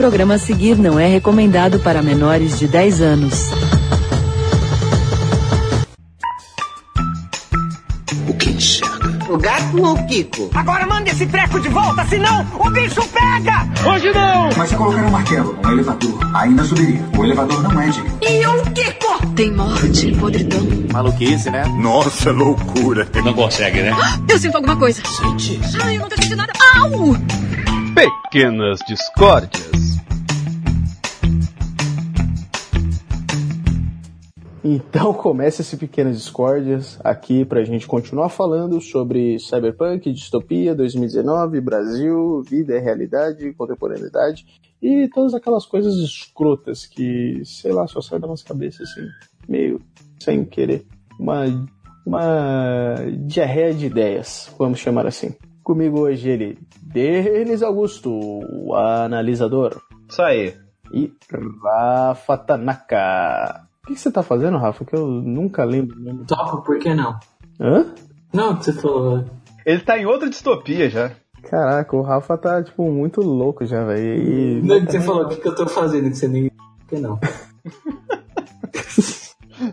programa a seguir não é recomendado para menores de 10 anos. O que enxerga? O gato ou o Kiko? Agora manda esse treco de volta, senão o bicho pega! Hoje não! Mas se colocar um martelo, um elevador, ainda subiria. O elevador não é digno. E o Kiko? Tem morte, podridão. Maluquice, né? Nossa, loucura. Não consegue, né? Eu sinto alguma coisa. Sente. Ai, eu não tô sentindo nada. Au! Pequenas discórdias. Então começa esse Pequenas Discórdias aqui pra gente continuar falando sobre Cyberpunk, Distopia, 2019, Brasil, vida e realidade, contemporaneidade e todas aquelas coisas escrotas que, sei lá, só saem da nossa cabeça assim, meio sem querer. Uma, uma diarreia de ideias, vamos chamar assim. Comigo hoje ele, Denis Augusto, o analisador. Isso aí. E Rafa Tanaka. O que você tá fazendo, Rafa? Que eu nunca lembro o nome. Topa, por que não? Hã? Não, que você falou. Ele tá em outra distopia já. Caraca, o Rafa tá, tipo, muito louco já, velho. E... Não, que você falou, o que, que eu tô fazendo? Que você nem. Por que não?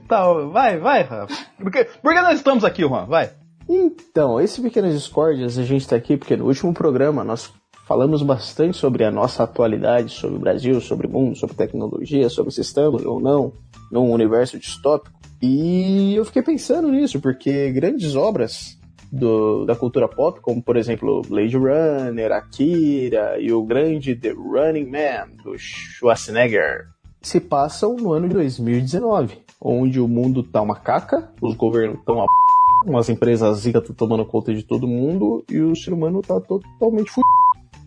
Tá, vai, vai, Rafa. Por que, por que nós estamos aqui, Juan? Vai. Então, esse Pequenas Discórdias, a gente tá aqui porque no último programa nós falamos bastante sobre a nossa atualidade, sobre o Brasil, sobre o mundo, sobre tecnologia, sobre se estamos ou não num universo distópico. E eu fiquei pensando nisso, porque grandes obras do, da cultura pop, como por exemplo Blade Runner, Akira e o grande The Running Man, do Schwarzenegger, se passam no ano de 2019, onde o mundo tá uma caca, os governos estão a p... umas empresas zika estão tomando conta de todo mundo e o ser humano tá totalmente fudido.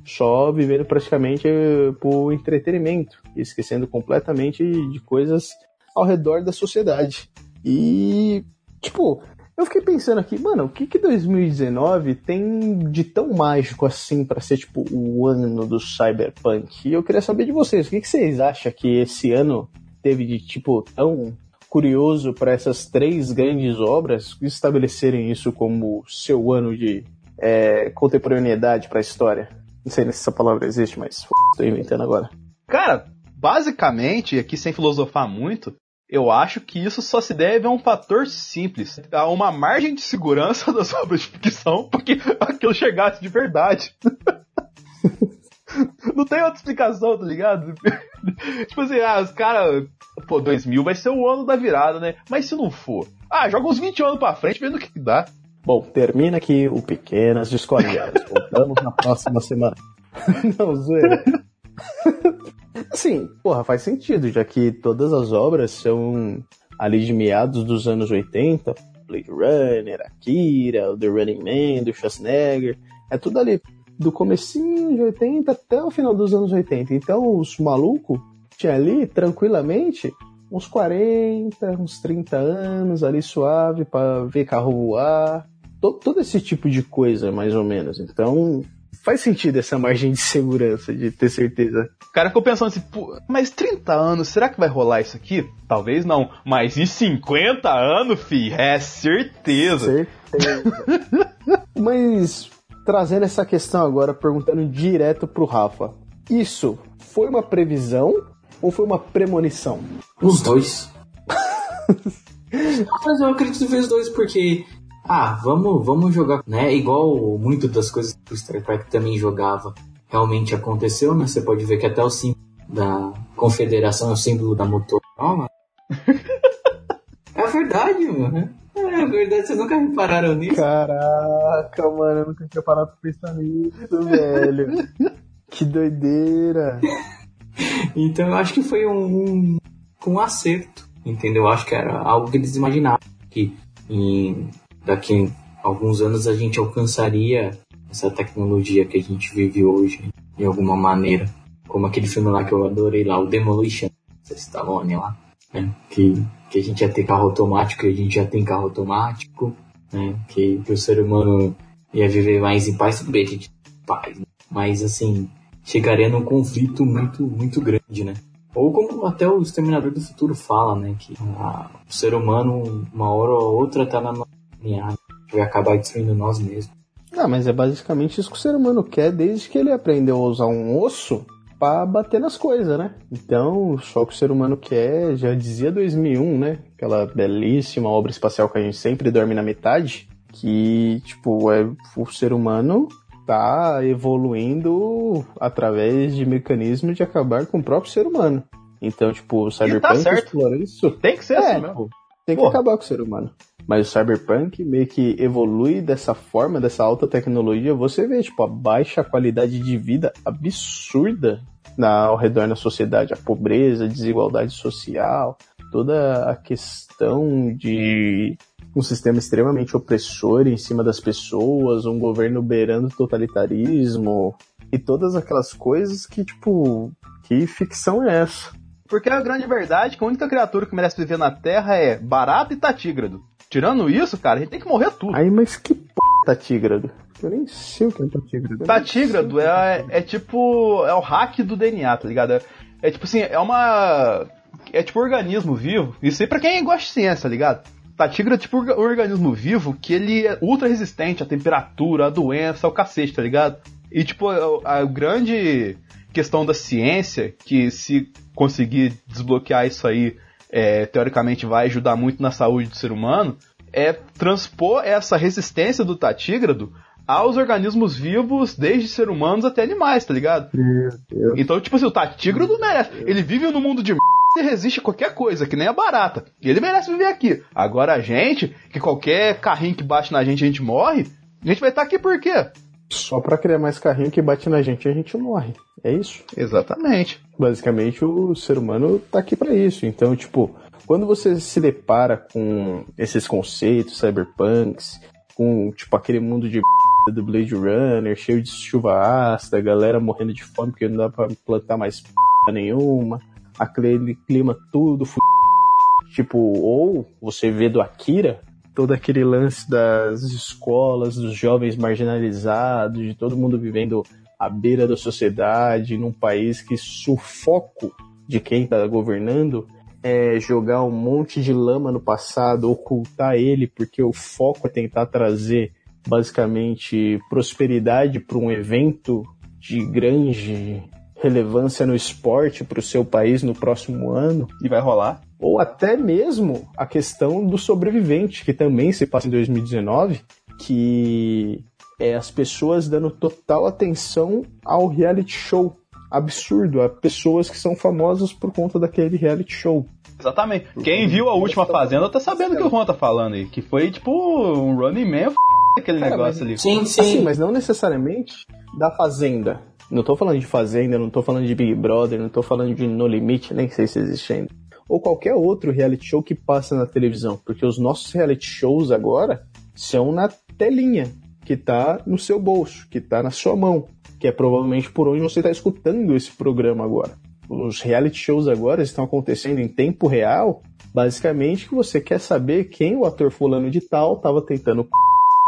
Só vivendo praticamente eh, por entretenimento, esquecendo completamente de coisas ao redor da sociedade. E, tipo, eu fiquei pensando aqui, mano, o que que 2019 tem de tão mágico assim para ser, tipo, o ano do cyberpunk? E eu queria saber de vocês, o que, que vocês acham que esse ano teve de, tipo, tão curioso para essas três grandes obras estabelecerem isso como seu ano de é, contemporaneidade para a história? Não sei se essa palavra existe, mas estou inventando agora. Cara, basicamente, aqui sem filosofar muito, eu acho que isso só se deve a um fator simples, a uma margem de segurança das obras de ficção para que aquilo chegasse de verdade. Não tem outra explicação, tá ligado? tipo assim, ah, os caras. Pô, 2000 vai ser o ano da virada, né? Mas se não for? Ah, joga uns 20 anos pra frente, vendo o que dá. Bom, termina aqui o Pequenas Discordias. Voltamos na próxima semana. Não, zoeira. Assim, porra, faz sentido, já que todas as obras são ali de meados dos anos 80, Blade Runner, Akira, The Running Man, do Schwarzenegger, é tudo ali do comecinho de 80 até o final dos anos 80. Então os malucos tinha ali tranquilamente uns 40, uns 30 anos ali suave para ver carro voar, todo, todo esse tipo de coisa mais ou menos. Então faz sentido essa margem de segurança, de ter certeza. O cara ficou pensando assim, mas 30 anos, será que vai rolar isso aqui? Talvez não, mas em 50 anos, fi, é certeza. Certeza. mas trazendo essa questão agora, perguntando direto pro Rafa. Isso foi uma previsão ou foi uma premonição? Os dois. Mas eu acredito ver os dois porque ah, vamos, vamos jogar, né? Igual muito das coisas que o Star Trek também jogava realmente aconteceu, né? Você pode ver que até o símbolo da confederação é o símbolo da Motorola. é verdade, mano. É verdade, vocês nunca repararam nisso? Caraca, mano, eu nunca tinha parado pra pensar nisso, velho. que doideira. Então eu acho que foi um, um, um acerto, entendeu? Eu acho que era algo que eles imaginavam, que em, daqui a alguns anos a gente alcançaria essa tecnologia que a gente vive hoje, de alguma maneira. Como aquele filme lá que eu adorei lá, o Demolition, Stallone lá, né? Que, que a gente ia ter carro automático e a gente já tem carro automático, né? Que, que o ser humano ia viver mais em paz, tudo bem, a gente paz, né? mas assim, chegaria num conflito muito, muito grande, né? Ou como até o Exterminador do Futuro fala, né? Que a, o ser humano, uma hora ou outra, tá na vai acabar destruindo nós mesmos. Ah, mas é basicamente isso que o ser humano quer desde que ele aprendeu a usar um osso pra bater nas coisas, né? Então, só que o ser humano quer, já dizia 2001, né? Aquela belíssima obra espacial que a gente sempre dorme na metade, que, tipo, é, o ser humano tá evoluindo através de mecanismos de acabar com o próprio ser humano. Então, tipo, o Cyberpunk certo. explora isso. Tem que ser É, assim mesmo. pô, tem que Porra. acabar com o ser humano. Mas o Cyberpunk meio que evolui dessa forma, dessa alta tecnologia. Você vê, tipo, a baixa qualidade de vida absurda na, ao redor da sociedade. A pobreza, a desigualdade social, toda a questão de um sistema extremamente opressor em cima das pessoas, um governo beirando totalitarismo e todas aquelas coisas que, tipo, que ficção é essa? Porque a grande verdade é que a única criatura que merece viver na Terra é barato e tatígrado. Tirando isso, cara, a gente tem que morrer tudo. Aí, mas que p tá tígrado? Eu nem sei o que é tatígrado. Tatígrado é, é tipo. É o hack do DNA, tá ligado? É, é tipo assim, é uma. É tipo um organismo vivo. Isso aí pra quem gosta de ciência, tá ligado? Tatígrado é tipo um organismo vivo que ele é ultra resistente à temperatura, à doença, ao cacete, tá ligado? E tipo, a, a grande questão da ciência, que se conseguir desbloquear isso aí, é, teoricamente vai ajudar muito na saúde do ser humano, é transpor essa resistência do tatígrado aos organismos vivos, desde ser humanos até animais, tá ligado? Então, tipo assim, o tatígrado merece. Ele vive no mundo de e resiste a qualquer coisa, que nem a barata. E ele merece viver aqui. Agora a gente, que qualquer carrinho que bate na gente, a gente morre, a gente vai estar aqui por quê? Só pra criar mais carrinho que bate na gente a gente morre. É isso. Exatamente. Basicamente o ser humano tá aqui pra isso. Então, tipo, quando você se depara com esses conceitos cyberpunks, com tipo aquele mundo de do Blade Runner, cheio de chuva ácida, galera morrendo de fome porque não dá pra plantar mais p nenhuma, aquele clima tudo f... tipo, ou você vê do Akira, todo aquele lance das escolas, dos jovens marginalizados, de todo mundo vivendo à beira da sociedade, num país que sufoco de quem está governando é jogar um monte de lama no passado, ocultar ele, porque o foco é tentar trazer basicamente prosperidade para um evento de grande relevância no esporte para o seu país no próximo ano. E vai rolar. Ou até mesmo a questão do sobrevivente, que também se passa em 2019, que é as pessoas dando total atenção ao reality show. Absurdo, a pessoas que são famosas por conta daquele reality show. Exatamente. Quem viu a última Fazenda tá sabendo o que o Juan tá falando aí. Que foi tipo um running man f... aquele Cara, negócio mas- ali. Sim, sim. Assim, mas não necessariamente da Fazenda. Não tô falando de Fazenda, não tô falando de Big Brother, não tô falando de No Limite, nem sei se existe ainda. Ou qualquer outro reality show que passa na televisão. Porque os nossos reality shows agora são na telinha, que tá no seu bolso, que tá na sua mão. Que é provavelmente por onde você tá escutando esse programa agora. Os reality shows agora estão acontecendo em tempo real. Basicamente, que você quer saber quem o ator fulano de tal tava tentando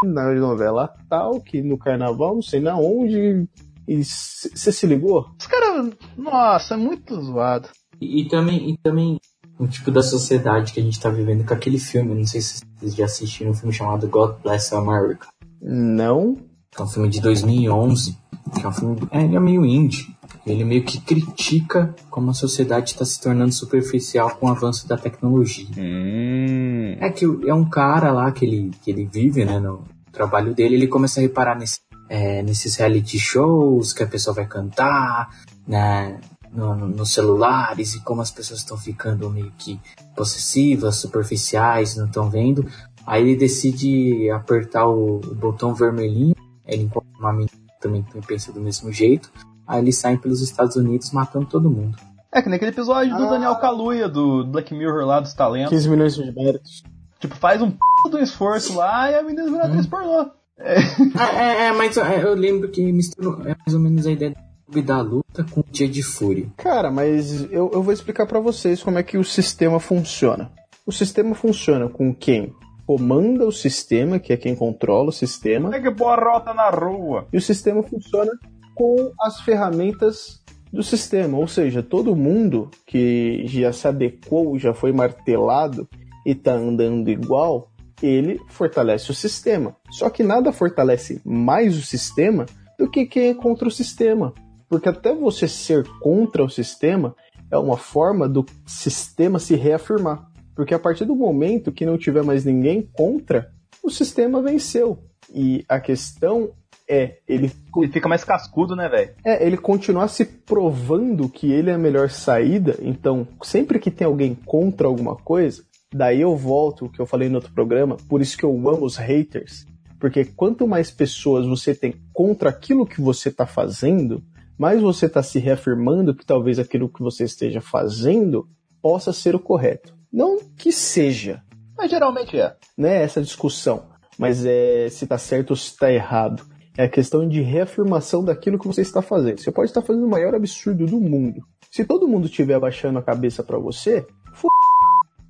na novela tal, que no carnaval, não sei na onde. E você se ligou? Os caras, nossa, é muito zoado. E, e também, e também um tipo da sociedade que a gente tá vivendo com aquele filme, não sei se vocês já assistiram um filme chamado God Bless America. Não. é um filme de 2011, que é um filme, é, ele é meio indie. Ele meio que critica como a sociedade está se tornando superficial com o avanço da tecnologia. Hum. É que é um cara lá que ele, que ele vive, né, no trabalho dele, ele começa a reparar nesse, é, nesses reality shows que a pessoa vai cantar, né, no- no- nos celulares e como as pessoas estão ficando meio que possessivas, superficiais, não estão vendo. Aí ele decide apertar o, o botão vermelhinho, ele encontra uma menina que também que pensa do mesmo jeito, aí eles saem pelos Estados Unidos matando todo mundo. É que nem aquele episódio do Daniel Kaluuya, do Black Mirror lá dos talentos. 15 milhões de méritos. Tipo, faz um p do esforço lá e a menina vira atriz pornô. Ah, é, é, mas é, eu lembro que misturou é mais ou menos a ideia do clube da luta com o dia de fúria. Cara, mas eu, eu vou explicar pra vocês como é que o sistema funciona. O sistema funciona com quem comanda o sistema, que é quem controla o sistema, É que boa rota na rua. e o sistema funciona com as ferramentas do sistema, ou seja, todo mundo que já se adequou, já foi martelado e tá andando igual, ele fortalece o sistema. Só que nada fortalece mais o sistema do que quem é contra o sistema. Porque até você ser contra o sistema é uma forma do sistema se reafirmar. Porque a partir do momento que não tiver mais ninguém contra, o sistema venceu. E a questão é, ele, Ele fica mais cascudo, né, velho? é ele continuar se provando que ele é a melhor saída. Então, sempre que tem alguém contra alguma coisa, daí eu volto o que eu falei no outro programa, por isso que eu amo os haters. Porque quanto mais pessoas você tem contra aquilo que você está fazendo, mais você está se reafirmando que talvez aquilo que você esteja fazendo possa ser o correto. Não que seja, Mas geralmente é. né, essa discussão, mas é se tá certo ou se tá errado. É a questão de reafirmação daquilo que você está fazendo. Você pode estar fazendo o maior absurdo do mundo. Se todo mundo estiver abaixando a cabeça pra você, f...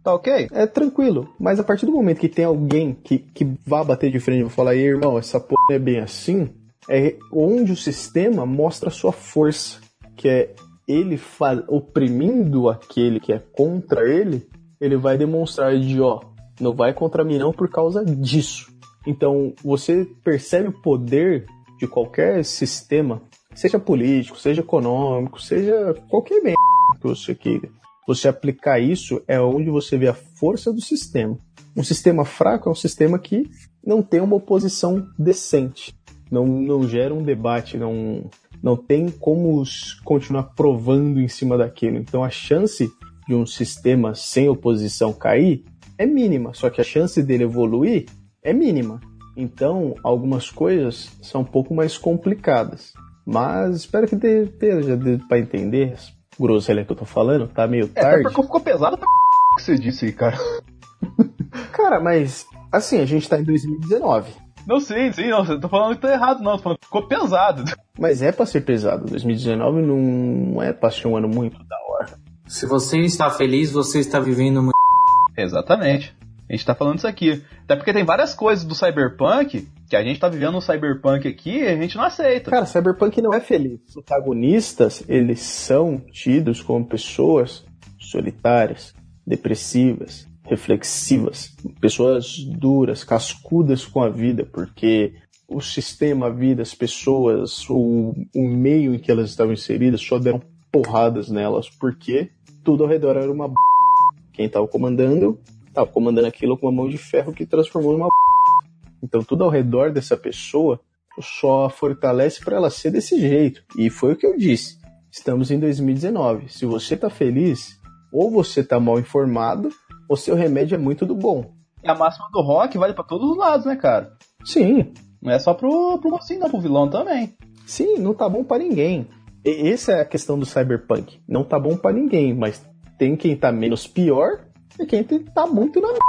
Tá ok? é tranquilo. Mas a partir do momento que tem alguém que, que vá bater de frente e falar, "Ei, irmão, essa porra é bem assim, é onde o sistema mostra a sua força. Que é ele oprimindo aquele que é contra ele, ele vai demonstrar de, ó, não vai contra mim não por causa disso. Então, você percebe o poder de qualquer sistema, seja político, seja econômico, seja qualquer merda que você queira. Você aplicar isso é onde você vê a força do sistema. Um sistema fraco é um sistema que não tem uma oposição decente, não, não gera um debate, não, não tem como continuar provando em cima daquilo. Então a chance de um sistema sem oposição cair é mínima, só que a chance dele evoluir é mínima. Então algumas coisas são um pouco mais complicadas. Mas espero que dê, dê, já dê pra entender. Groselha que eu tô falando, tá meio É, até tarde. porque ficou pesado pra que você disse aí, cara. Cara, mas assim, a gente tá em 2019. Não, sim, sim, não, tô falando que tá errado, não. Tô falando que ficou pesado. Mas é pra ser pesado. 2019 não é pra ser um ano muito da hora. Se você está feliz, você está vivendo uma. Exatamente. A gente tá falando isso aqui. Até porque tem várias coisas do Cyberpunk que a gente tá vivendo um Cyberpunk aqui e a gente não aceita. Cara, Cyberpunk não é feliz. Os protagonistas, eles são tidos como pessoas solitárias, depressivas, reflexivas, pessoas duras, cascudas com a vida, porque o sistema, a vida, as pessoas, o, o meio em que elas estavam inseridas só deram porradas nelas, porque tudo ao redor era uma b... Quem estava comandando, estava comandando aquilo com uma mão de ferro que transformou numa b... Então tudo ao redor dessa pessoa só fortalece para ela ser desse jeito. E foi o que eu disse. Estamos em 2019. Se você tá feliz, ou você tá mal informado, ou seu remédio é muito do bom. E a máxima do rock vale pra todos os lados, né, cara? Sim, Não é só pro, pro mocinho, não, pro vilão também. sim, não tá bom para ninguém. E essa é a questão do cyberpunk. Não tá bom para ninguém, mas tem quem tá menos pior e quem tá muito na merda.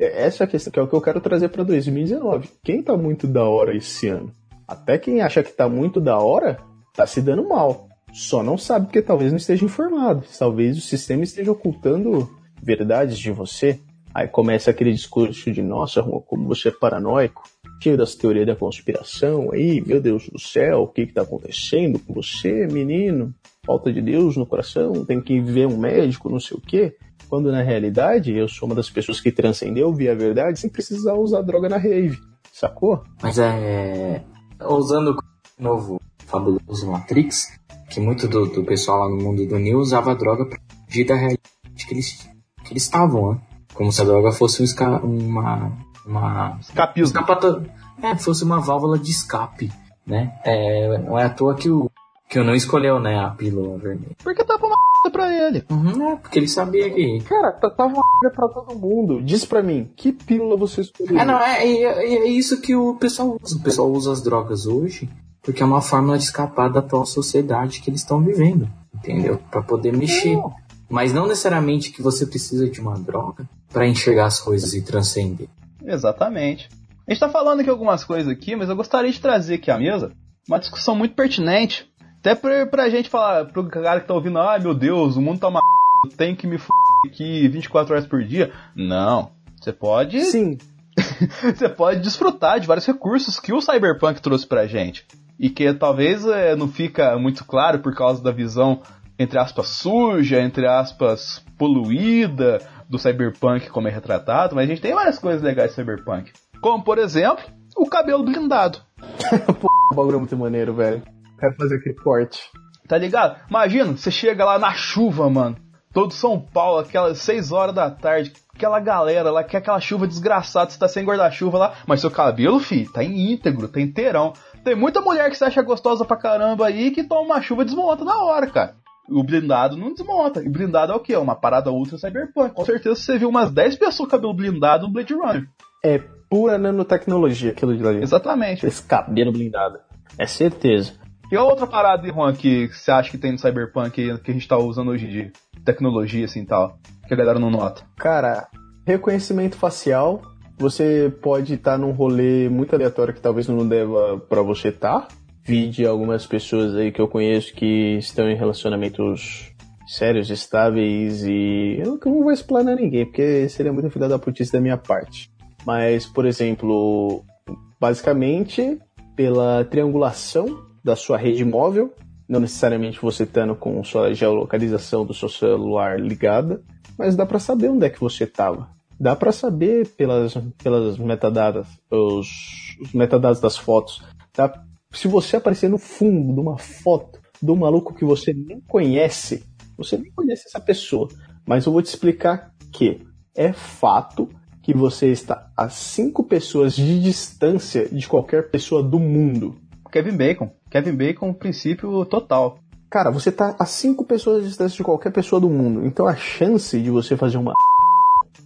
Essa é a questão que é o que eu quero trazer para 2019. Quem tá muito da hora esse ano? Até quem acha que tá muito da hora, tá se dando mal. Só não sabe porque talvez não esteja informado. Talvez o sistema esteja ocultando verdades de você. Aí começa aquele discurso de, nossa, como você é paranoico, cheio das teorias da conspiração aí, meu Deus do céu, o que que tá acontecendo com você, menino? Falta de Deus no coração, tem que ver um médico, não sei o quê. Quando na realidade eu sou uma das pessoas que transcendeu, vi a verdade sem precisar usar droga na rave. Sacou? Mas é. Usando o novo fabuloso Matrix, que muito do, do pessoal lá no mundo do Neo usava droga pra fugir da realidade que eles, que eles estavam, né? Como se a droga fosse um esca- uma. uma. Escapismo. escapata- É, fosse uma válvula de escape, né? É, não é à toa que o. que o não escolheu, né, a pílula vermelha. Porque tá pra uma pra ele. Uhum, é, porque ele sabia que. Cara, tá- tava uma merda pra todo mundo. Diz pra mim, que pílula você escolheu? É, não, é, é, é isso que o pessoal usa. O pessoal usa as drogas hoje porque é uma forma de escapar da atual sociedade que eles estão vivendo, entendeu? Pra poder mexer. Mas não necessariamente que você precisa de uma droga pra enxergar as coisas e transcender. Exatamente. A gente tá falando aqui algumas coisas aqui, mas eu gostaria de trazer aqui à mesa uma discussão muito pertinente. Até pra, pra gente falar, pro cara que tá ouvindo, ai meu Deus, o mundo tá uma eu tenho que me f aqui 24 horas por dia. Não. Você pode. Sim, Você pode desfrutar de vários recursos que o Cyberpunk trouxe pra gente. E que talvez é, não fica muito claro por causa da visão, entre aspas, suja, entre aspas, poluída do Cyberpunk como é retratado, mas a gente tem várias coisas legais do Cyberpunk. Como, por exemplo, o cabelo blindado. o bagulho é muito maneiro, velho. Quero fazer aquele corte. Tá ligado? Imagina, você chega lá na chuva, mano. Todo São Paulo, aquelas 6 horas da tarde, aquela galera lá, que é aquela chuva desgraçada, você tá sem guarda-chuva lá, mas seu cabelo, fi, tá íntegro, tá inteirão. Tem muita mulher que você acha gostosa pra caramba aí que toma uma chuva e desmonta na hora, cara. O blindado não desmonta. E blindado é o quê? É uma parada ultra cyberpunk. Com certeza você viu umas 10 pessoas com cabelo blindado no Blade Runner. É pura nanotecnologia aquilo de ali. Exatamente. Esse cabelo blindado. É certeza. E outra parada, Juan, que você acha que tem no Cyberpunk que a gente tá usando hoje em dia? Tecnologia, assim, tal. Que a galera não nota. Cara, reconhecimento facial. Você pode estar num rolê muito aleatório que talvez não deva pra você estar. Vi de algumas pessoas aí que eu conheço que estão em relacionamentos sérios, estáveis e eu não vou explanar ninguém, porque seria muito filha da putice da minha parte. Mas, por exemplo, basicamente pela triangulação da sua rede móvel, não necessariamente você estando com sua geolocalização do seu celular ligada, mas dá para saber onde é que você estava. Dá para saber pelas, pelas metadatas, os, os metadados das fotos. Dá, se você aparecer no fundo de uma foto de um maluco que você nem conhece, você nem conhece essa pessoa, mas eu vou te explicar que é fato que você está a cinco pessoas de distância de qualquer pessoa do mundo. Kevin Bacon. Kevin Bacon, princípio total. Cara, você está a cinco pessoas de distância de qualquer pessoa do mundo. Então a chance de você fazer uma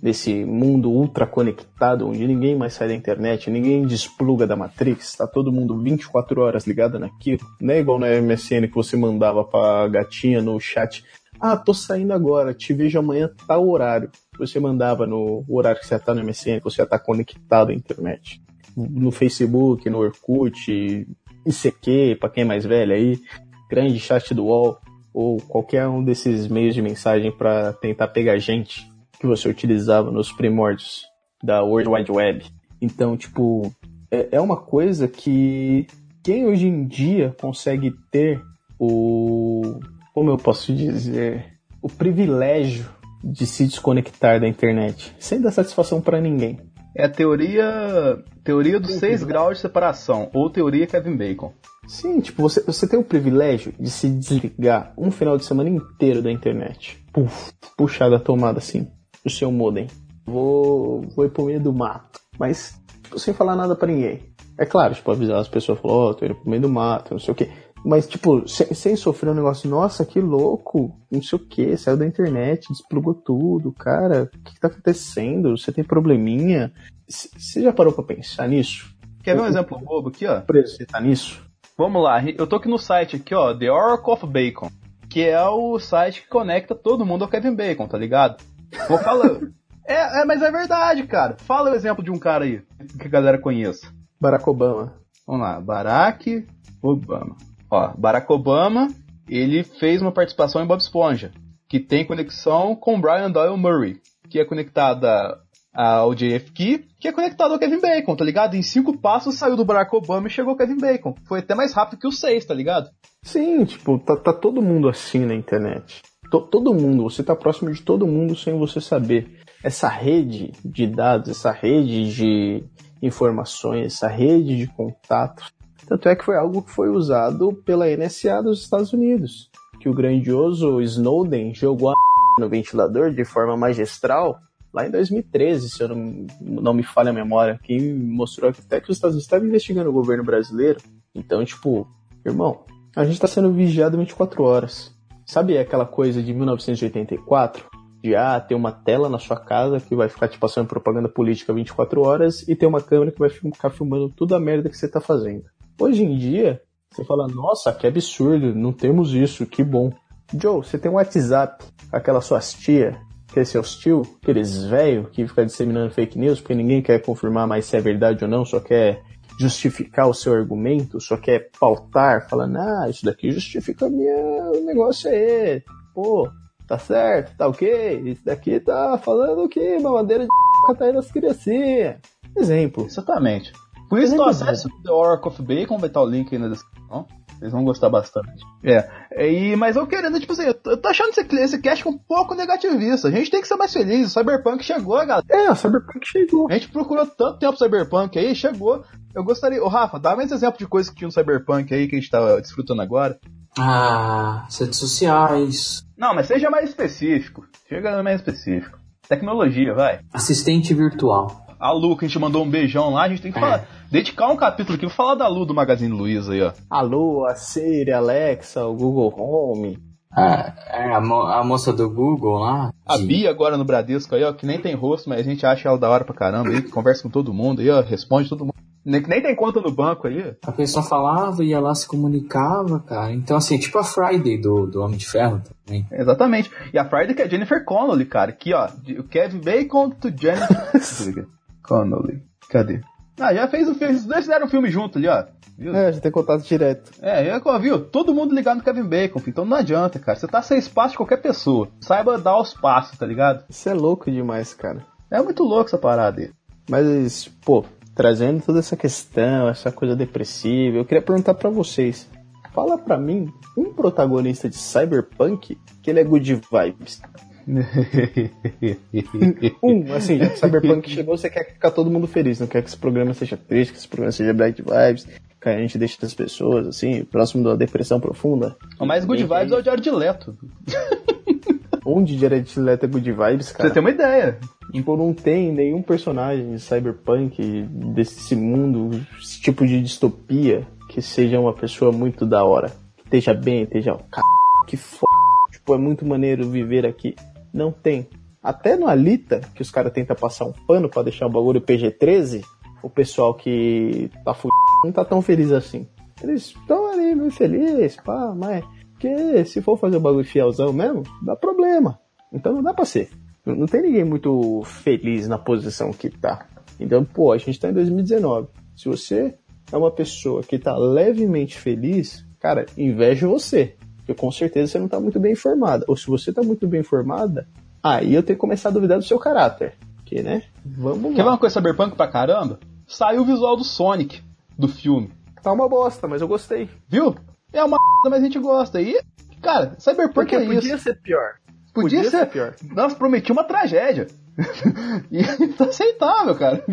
desse mundo ultra conectado, onde ninguém mais sai da internet, ninguém despluga da Matrix, tá todo mundo 24 horas ligado naquilo. Não é igual na MSN que você mandava pra gatinha no chat. Ah, tô saindo agora, te vejo amanhã tal horário. Você mandava no horário que você tá no MSN, você já tá conectado à internet. No Facebook, no Orkut, ICQ, pra quem é mais velho aí, grande chat do UOL, ou qualquer um desses meios de mensagem para tentar pegar gente que você utilizava nos primórdios da World Wide Web. Então, tipo, é, é uma coisa que quem hoje em dia consegue ter o. Como eu posso dizer? O privilégio de se desconectar da internet sem dar satisfação para ninguém. É a teoria teoria dos seis graus de separação, ou teoria Kevin Bacon. Sim, tipo, você, você tem o privilégio de se desligar um final de semana inteiro da internet. Puf, puxar da tomada assim o seu modem. Vou, vou ir pro meio do mato. Mas, tipo, sem falar nada para ninguém. É claro, tipo, avisar as pessoas, falar, ó, oh, tô indo pro meio do mato, não sei o quê. Mas, tipo, sem, sem sofrer um negócio, nossa, que louco, não sei o que, saiu da internet, desplugou tudo, cara, o que, que tá acontecendo? Você tem probleminha? Você já parou pra pensar nisso? Quer ver um exemplo bobo aqui, ó? Você tá nisso? Vamos lá, eu tô aqui no site aqui, ó, The Oracle of Bacon, que é o site que conecta todo mundo ao Kevin Bacon, tá ligado? Vou falando. é, é, mas é verdade, cara. Fala o exemplo de um cara aí que a galera conheça. Barack Obama. Vamos lá, Barack Obama. Ó, Barack Obama, ele fez uma participação em Bob Esponja, que tem conexão com Brian Doyle Murray, que é conectada ao JFK, que é conectado ao Kevin Bacon, tá ligado? Em cinco passos saiu do Barack Obama e chegou ao Kevin Bacon. Foi até mais rápido que os seis, tá ligado? Sim, tipo, tá, tá todo mundo assim na internet todo mundo, você está próximo de todo mundo sem você saber. Essa rede de dados, essa rede de informações, essa rede de contatos. Tanto é que foi algo que foi usado pela NSA dos Estados Unidos, que o grandioso Snowden jogou a no ventilador de forma magistral lá em 2013, se eu não, não me falha a memória, que mostrou até que os Estados Unidos estavam investigando o governo brasileiro. Então, tipo, irmão, a gente está sendo vigiado 24 horas. Sabe aquela coisa de 1984? De ah, ter uma tela na sua casa que vai ficar te passando propaganda política 24 horas e ter uma câmera que vai ficar filmando toda a merda que você tá fazendo. Hoje em dia, você fala, nossa, que absurdo, não temos isso, que bom. Joe, você tem um WhatsApp, aquela suas tia, que é seus tio, aqueles velho que fica disseminando fake news porque ninguém quer confirmar mais se é verdade ou não, só quer justificar o seu argumento, só quer pautar, falando, ah, isso daqui justifica minha... o negócio aí. Pô, tá certo, tá ok? Isso daqui tá falando que mamadeira de tá aí nas criancinhas. Exemplo. Exatamente. Por isso, acesse o The Oracle of Bacon, vai estar o link aí na descrição. Vocês vão gostar bastante. É. E, mas eu querendo, tipo assim, eu tô, eu tô achando esse, esse cast um pouco negativista. A gente tem que ser mais feliz. O Cyberpunk chegou, galera. É, o Cyberpunk chegou. A gente procurou tanto tempo Cyberpunk aí, chegou. Eu gostaria. Ô, Rafa, dá mais exemplo de coisa que tinha no Cyberpunk aí que a gente tá desfrutando agora. Ah, redes sociais, Não, mas seja mais específico. Chega mais específico. Tecnologia, vai. assistente virtual. A Lu, que a gente mandou um beijão lá, a gente tem que É. falar. Dedicar um capítulo aqui, vou falar da Lu do Magazine Luiza aí, ó. Alô, a Siri, a Alexa, o Google Home. Ah, é, a, mo- a moça do Google lá. A de- Bia agora no Bradesco aí, ó, que nem tem rosto, mas a gente acha ela da hora pra caramba aí, que conversa com todo mundo aí, ó, responde todo mundo. Nem, que nem tem conta no banco aí. A pessoa falava, ia lá, se comunicava, cara. Então, assim, tipo a Friday do, do Homem de Ferro também. Exatamente. E a Friday que é Jennifer Connolly, cara. Aqui, ó. Kevin Bacon to Jennifer Connolly. Cadê? Ah, já fez o filme. Os dois fizeram um filme junto ali, ó. Viu? É, já tem contato direto. É, é, viu? Todo mundo ligado no Kevin Bacon, então não adianta, cara. Você tá sem espaço de qualquer pessoa. Saiba dar os passos, tá ligado? Isso é louco demais, cara. É muito louco essa parada aí. Mas, pô, trazendo toda essa questão, essa coisa depressiva, eu queria perguntar pra vocês. Fala pra mim um protagonista de Cyberpunk que ele é good vibes. Um, assim, já que Cyberpunk chegou, você quer ficar todo mundo feliz, não quer que esse programa seja triste, que esse programa seja bad vibes, que a gente deixe as pessoas, assim, próximo da depressão profunda. O mais good vibes é o de Leto. Onde Jared Leto é good vibes, cara? você ter uma ideia. Tipo, não tem nenhum personagem de cyberpunk desse mundo, esse tipo de distopia, que seja uma pessoa muito da hora. Que esteja bem, esteja. "Car- Que f. Tipo, é muito maneiro viver aqui. Não tem. Até no Alita, que os caras tentam passar um pano pra deixar o bagulho PG-13, o pessoal que tá fudido não tá tão feliz assim. Eles estão ali meio felizes, pá, mas. Porque se for fazer o bagulho fielzão mesmo, dá problema. Então não dá pra ser. Não tem ninguém muito feliz na posição que tá. Então, pô, a gente tá em 2019. Se você é uma pessoa que tá levemente feliz, cara, invejo você. Porque com certeza você não tá muito bem informada. Ou se você tá muito bem informada, aí eu tenho que começar a duvidar do seu caráter. Que, né? Vamos Quer ver lá. uma coisa cyberpunk pra caramba? Saiu o visual do Sonic, do filme. Tá uma bosta, mas eu gostei. Viu? É uma mas a gente gosta. E, cara, cyberpunk Porque é podia isso. ser pior. Podia, podia ser. ser pior. Nossa, prometia uma tragédia. e tá aceitável, cara.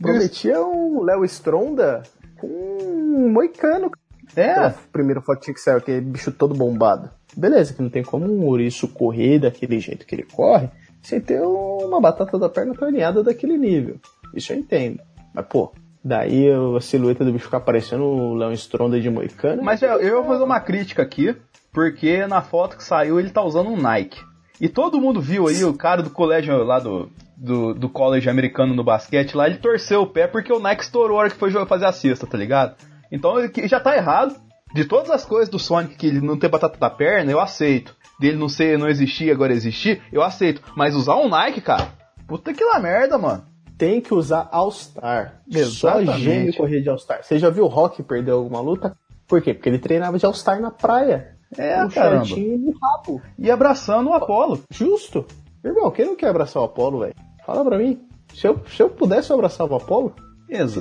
Prometia um Léo Stronda com um moicano. É, Aquela primeira fotinha que saiu, aquele bicho todo bombado. Beleza, que não tem como um ouriço correr daquele jeito que ele corre, sem ter uma batata da perna torneada daquele nível. Isso eu entendo. Mas, pô, daí a silhueta do bicho ficar parecendo o Léo Stronda de moicano. mas eu, eu vou fazer uma crítica aqui, porque na foto que saiu ele tá usando um Nike. E todo mundo viu aí o cara do colégio lá do, do, do college americano no basquete lá, ele torceu o pé porque o Nike estourou a hora que foi fazer a cesta, tá ligado? Então ele já tá errado. De todas as coisas do Sonic que ele não ter batata da perna, eu aceito. Dele não ser, não existir agora existir, eu aceito. Mas usar um Nike, cara, puta que lá merda, mano. Tem que usar All-Star. Só gênio correr de All-Star. Você já viu o Rock perder alguma luta? Por quê? Porque ele treinava de All-Star na praia. É, um caramba. no rabo. E abraçando o Apollo. Justo. Irmão, quem não quer abraçar o Apolo, velho? Fala pra mim. Se eu, se eu pudesse, eu abraçava o Apolo.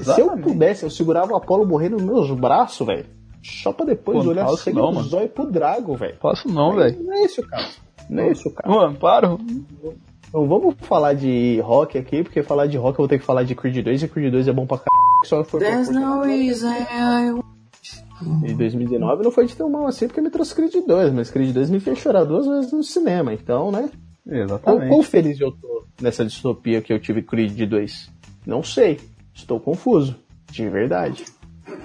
Se eu pudesse, eu segurava o Apolo morrendo nos meus braços, velho. Só pra depois Pô, olhar isso sangue não, mano. zóio pro Drago, velho. Posso não, velho. Não é esse o caso. Não é esse o caso. Mano, para. Não vamos falar de rock aqui, porque falar de rock eu vou ter que falar de Creed 2 e Creed 2 é bom pra caralho. Só foi There's no reason I Em 2019 não foi de tão mal assim porque me trouxe Creed 2, mas Creed 2 me fez chorar duas vezes no cinema, então, né? Quão, Exatamente. quão feliz eu tô nessa distopia que eu tive Creed 2? Não sei. Estou confuso. De verdade.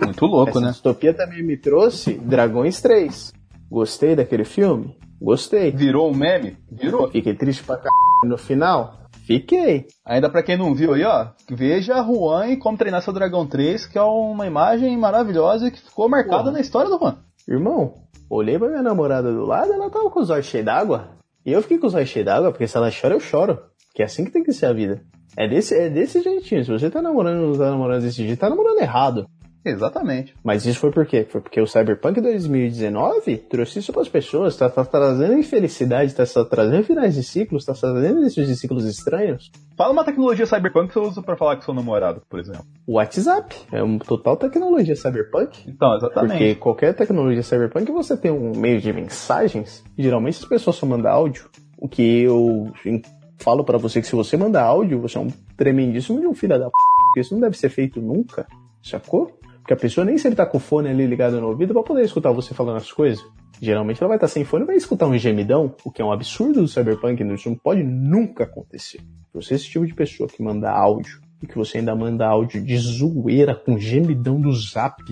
Muito louco, Essa né? distopia também me trouxe Dragões 3. Gostei daquele filme? Gostei. Virou um meme? Virou. Fiquei triste pra caralho no final? Fiquei. Ainda pra quem não viu aí, ó, veja Juan e Como Treinar Seu Dragão 3, que é uma imagem maravilhosa que ficou marcada Porra. na história do Juan. Irmão, olhei pra minha namorada do lado ela tava com os olhos cheios d'água. E eu fiquei com os olhos cheios d'água, porque se ela chora, eu choro. Que é assim que tem que ser a vida. É desse, é desse jeitinho. Se você tá namorando não tá namorando desse jeito, tá namorando errado. Exatamente. Mas isso foi por quê? Foi porque o Cyberpunk 2019 trouxe isso para as pessoas, tá, tá trazendo infelicidade, tá, tá trazendo finais de ciclos, tá trazendo esses de ciclos estranhos. Fala uma tecnologia cyberpunk que você usa pra falar com seu namorado, por exemplo. O WhatsApp é uma total tecnologia cyberpunk. Então, exatamente. Porque qualquer tecnologia cyberpunk você tem um meio de mensagens, geralmente as pessoas só mandam áudio. O que eu falo para você que se você mandar áudio, você é um tremendíssimo de um filho da p, porque isso não deve ser feito nunca, sacou? Porque a pessoa nem sempre tá com o fone ali ligado no ouvido pra poder escutar você falando as coisas. Geralmente ela vai estar sem fone e vai escutar um gemidão, o que é um absurdo do cyberpunk, isso não pode nunca acontecer. Você é esse tipo de pessoa que manda áudio e que você ainda manda áudio de zoeira com gemidão do zap,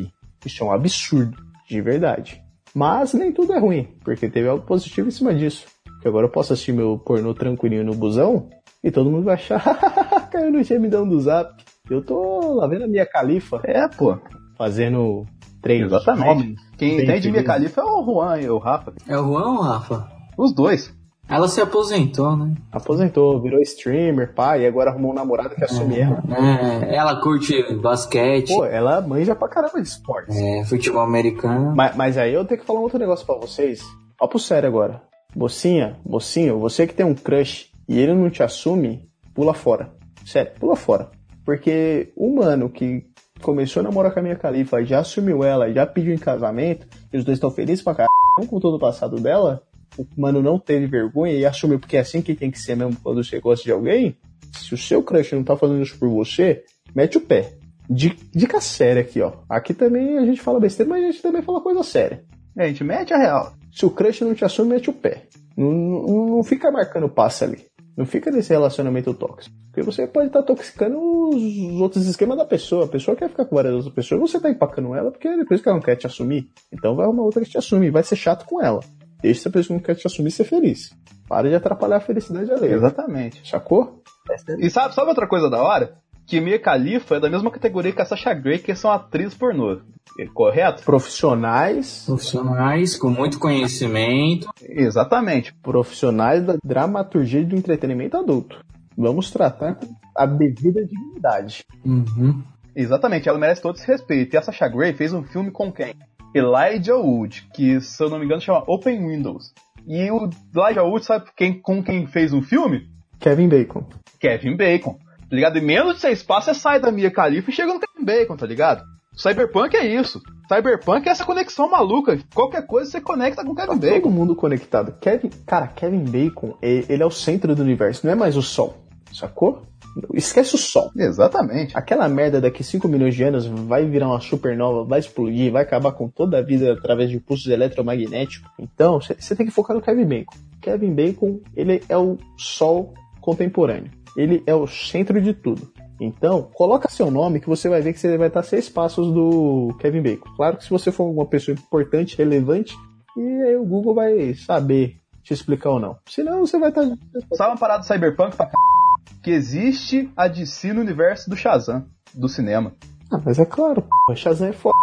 isso é um absurdo, de verdade. Mas nem tudo é ruim, porque teve algo positivo em cima disso. Que agora eu posso assistir meu pornô tranquilinho no busão e todo mundo vai achar, caiu no gemidão do zap. Eu tô lá vendo a minha califa. É, pô. Fazendo três Exatamente. Quem bem entende felizes. Khalifa é o Juan e o Rafa. É o Juan ou o Rafa? Os dois. Ela se aposentou, né? Aposentou, virou streamer, pai, e agora arrumou um namorado que assume ela. É, ela curte basquete, Pô, ela manja pra caramba de esportes. é, futebol americano. Mas, mas aí eu tenho que falar um outro negócio pra vocês. Ó pro sério agora. Mocinha, mocinho, você que tem um crush e ele não te assume, pula fora. Sério, pula fora. Porque o mano que começou a namorar com a minha califa, já assumiu ela, já pediu em casamento, e os dois estão felizes pra caralho, não com todo o passado dela, o mano não teve vergonha e assumiu porque é assim que tem que ser mesmo quando você gosta de alguém. Se o seu crush não tá fazendo isso por você, mete o pé. Di- Dica séria aqui, ó. Aqui também a gente fala besteira, mas a gente também fala coisa séria. A gente mete a real. Se o crush não te assume, mete o pé. Não, não, não fica marcando passe ali. Não fica nesse relacionamento tóxico. Porque você pode estar toxicando os outros esquemas da pessoa. A pessoa quer ficar com várias outras pessoas, você tá empacando ela porque depois que ela não quer te assumir. Então vai uma outra que te assume. Vai ser chato com ela. Deixa essa pessoa que não quer te assumir ser feliz. Para de atrapalhar a felicidade alheia. Exatamente. Sacou? E sabe, sabe outra coisa da hora? Que Mia Khalifa é da mesma categoria que a Sasha Grey, que são atrizes pornô. É Correto? Profissionais, Profissionais com muito conhecimento. Exatamente. profissionais da dramaturgia e do entretenimento adulto. Vamos tratar com a devida dignidade. Uhum. Exatamente, ela merece todo esse respeito. E a Sasha Grey fez um filme com quem? Elijah Wood, que se eu não me engano chama Open Windows. E o Elijah Wood, sabe quem, com quem fez um filme? Kevin Bacon. Kevin Bacon. Tá ligado? Em menos de seis passos você sai da Mia Khalifa e chega no Kevin Bacon, tá ligado? Cyberpunk é isso. Cyberpunk é essa conexão maluca. Qualquer coisa você conecta com o Kevin Tá Bacon. todo mundo conectado. Kevin, cara, Kevin Bacon, ele é o centro do universo, não é mais o Sol. Sacou? Esquece o Sol. Exatamente. Aquela merda daqui 5 milhões de anos vai virar uma supernova, vai explodir, vai acabar com toda a vida através de pulsos eletromagnéticos. Então, você tem que focar no Kevin Bacon. Kevin Bacon, ele é o Sol contemporâneo. Ele é o centro de tudo. Então, coloca seu nome que você vai ver que você vai estar seis passos do Kevin Bacon. Claro que se você for uma pessoa importante, relevante, e aí o Google vai saber te explicar ou não. Senão você vai estar. Sabe uma parada do Cyberpunk pra c... Que existe a DC no universo do Shazam, do cinema. Ah, mas é claro, p***, Shazam é foda.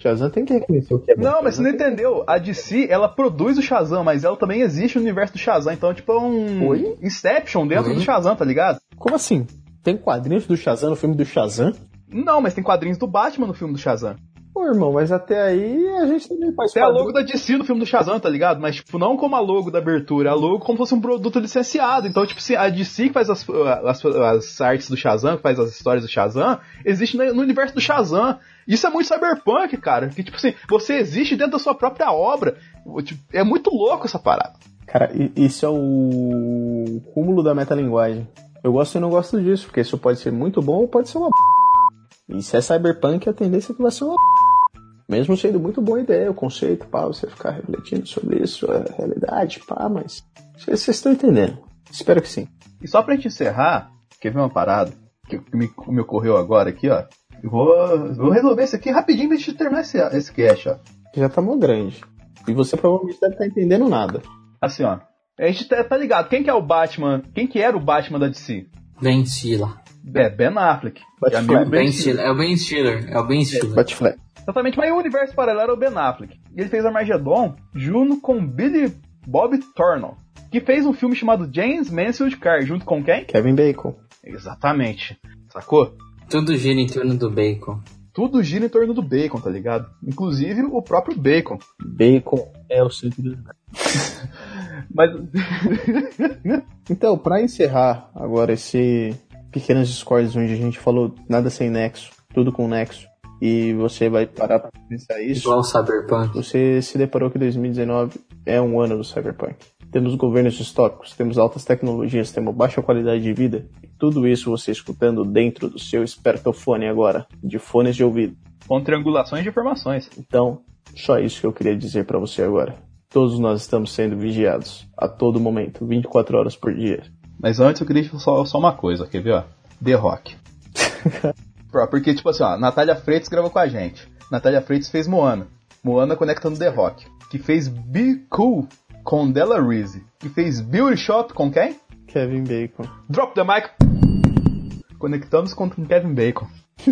Shazam tem que reconhecer o que é bom. Não, mas você não Shazam tem- entendeu. A DC, ela produz o Shazam, mas ela também existe no universo do Shazam. Então, tipo, é um Oi? Inception dentro Oi? do Shazam, tá ligado? Como assim? Tem quadrinhos do Shazam no filme do Shazam? Não, mas tem quadrinhos do Batman no filme do Shazam. Pô, irmão, mas até aí a gente também faz Tem a logo da DC no filme do Shazam, tá ligado? Mas, tipo, não como a logo da abertura, a logo como se fosse um produto licenciado. Então, tipo, se a DC que faz as, as, as artes do Shazam, que faz as histórias do Shazam, existe no universo do Shazam. Isso é muito cyberpunk, cara. Que, tipo assim, você existe dentro da sua própria obra. Tipo, é muito louco essa parada. Cara, isso é o cúmulo da metalinguagem. Eu gosto e não gosto disso, porque isso pode ser muito bom ou pode ser uma b... E se é cyberpunk, a tendência é que vai ser uma b... Mesmo sendo muito boa ideia, o conceito, pá, você ficar refletindo sobre isso, a realidade, pá, mas... Vocês vocês estão entendendo. Espero que sim. E só pra gente encerrar, quer ver uma parada que me, me ocorreu agora aqui, ó. Eu vou, vou resolver isso aqui rapidinho pra gente terminar esse, esse cast, ó. Já tá mó grande. E você provavelmente deve estar entendendo nada. Assim, ó. A gente tá, tá ligado, quem que é o Batman? Quem que era o Batman da DC? Ben Stiller. É, Ben Affleck. Batfleck. É Ben Ben Stiller. É o Ben Stiller. É o Ben Stiller. Batfleck. Exatamente, mas o universo paralelo era o Ben Affleck. E ele fez Armageddon junto com Billy Bob Thornton, que fez um filme chamado James Mansfield Car, junto com quem? Kevin Bacon. Exatamente. Sacou? Tudo gira em torno do Bacon. tudo gira em torno do bacon, tá ligado? Inclusive o próprio bacon. Bacon é o centro do Mas. Então, pra encerrar agora esse pequenas discordes onde a gente falou nada sem nexo, tudo com nexo, e você vai parar pra pensar isso. Igual o Cyberpunk. Você se deparou que 2019 é um ano do Cyberpunk. Temos governos distópicos, temos altas tecnologias, temos baixa qualidade de vida. Tudo isso você escutando dentro do seu espertofone agora, de fones de ouvido. Com triangulações de informações. Então, só isso que eu queria dizer pra você agora. Todos nós estamos sendo vigiados a todo momento, 24 horas por dia. Mas antes eu queria só, só uma coisa, quer ver, ó? The Rock. Porque, tipo assim, ó, Natália Freitas gravou com a gente. Natália Freitas fez Moana. Moana conectando The Rock. Que fez Be Cool com Della Reese. Que fez Beauty Shop com quem? Kevin Bacon. Drop the mic. Conectamos com Kevin Bacon.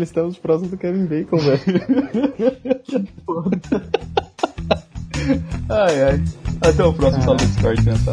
Estamos próximos do Kevin Bacon, velho. Ai, ai. Até o próximo sala do Discord pensar.